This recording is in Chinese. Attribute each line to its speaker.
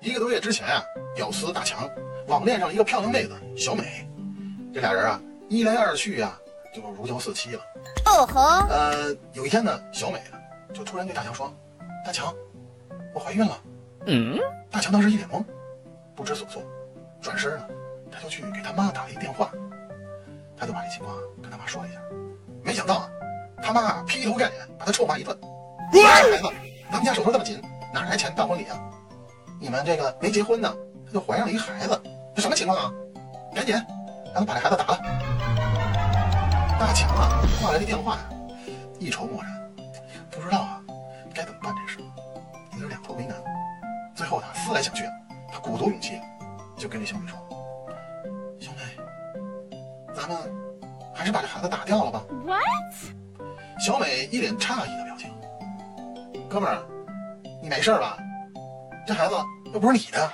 Speaker 1: 一个多月之前啊，屌丝大强网恋上一个漂亮妹子小美，这俩人啊一来二去啊就如胶似漆了。
Speaker 2: 哦吼，
Speaker 1: 呃，有一天呢，小美啊就突然对大强说：“大强，我怀孕了。”
Speaker 3: 嗯，
Speaker 1: 大强当时一脸懵，不知所措，转身呢，他就去给他妈打了一电话，他就把这情况跟他妈说了一下，没想到啊，他妈啊劈头盖脸把他臭骂一顿：“你孩子，咱们家手头这么紧，哪来钱办婚礼啊？你们这个没结婚呢，她就怀上了一个孩子，这什么情况啊？赶紧让他把这孩子打了。”大强啊挂了这电话呀，一筹莫展，不知道啊该怎么办这事，有点两头为难。最后他思来想去，他鼓足勇气，就跟这小美说：“小美，咱们还是把这孩子打掉了吧。”
Speaker 2: What？
Speaker 1: 小美一脸诧异的表情：“哥们儿，你没事吧？这孩子又不是你的。”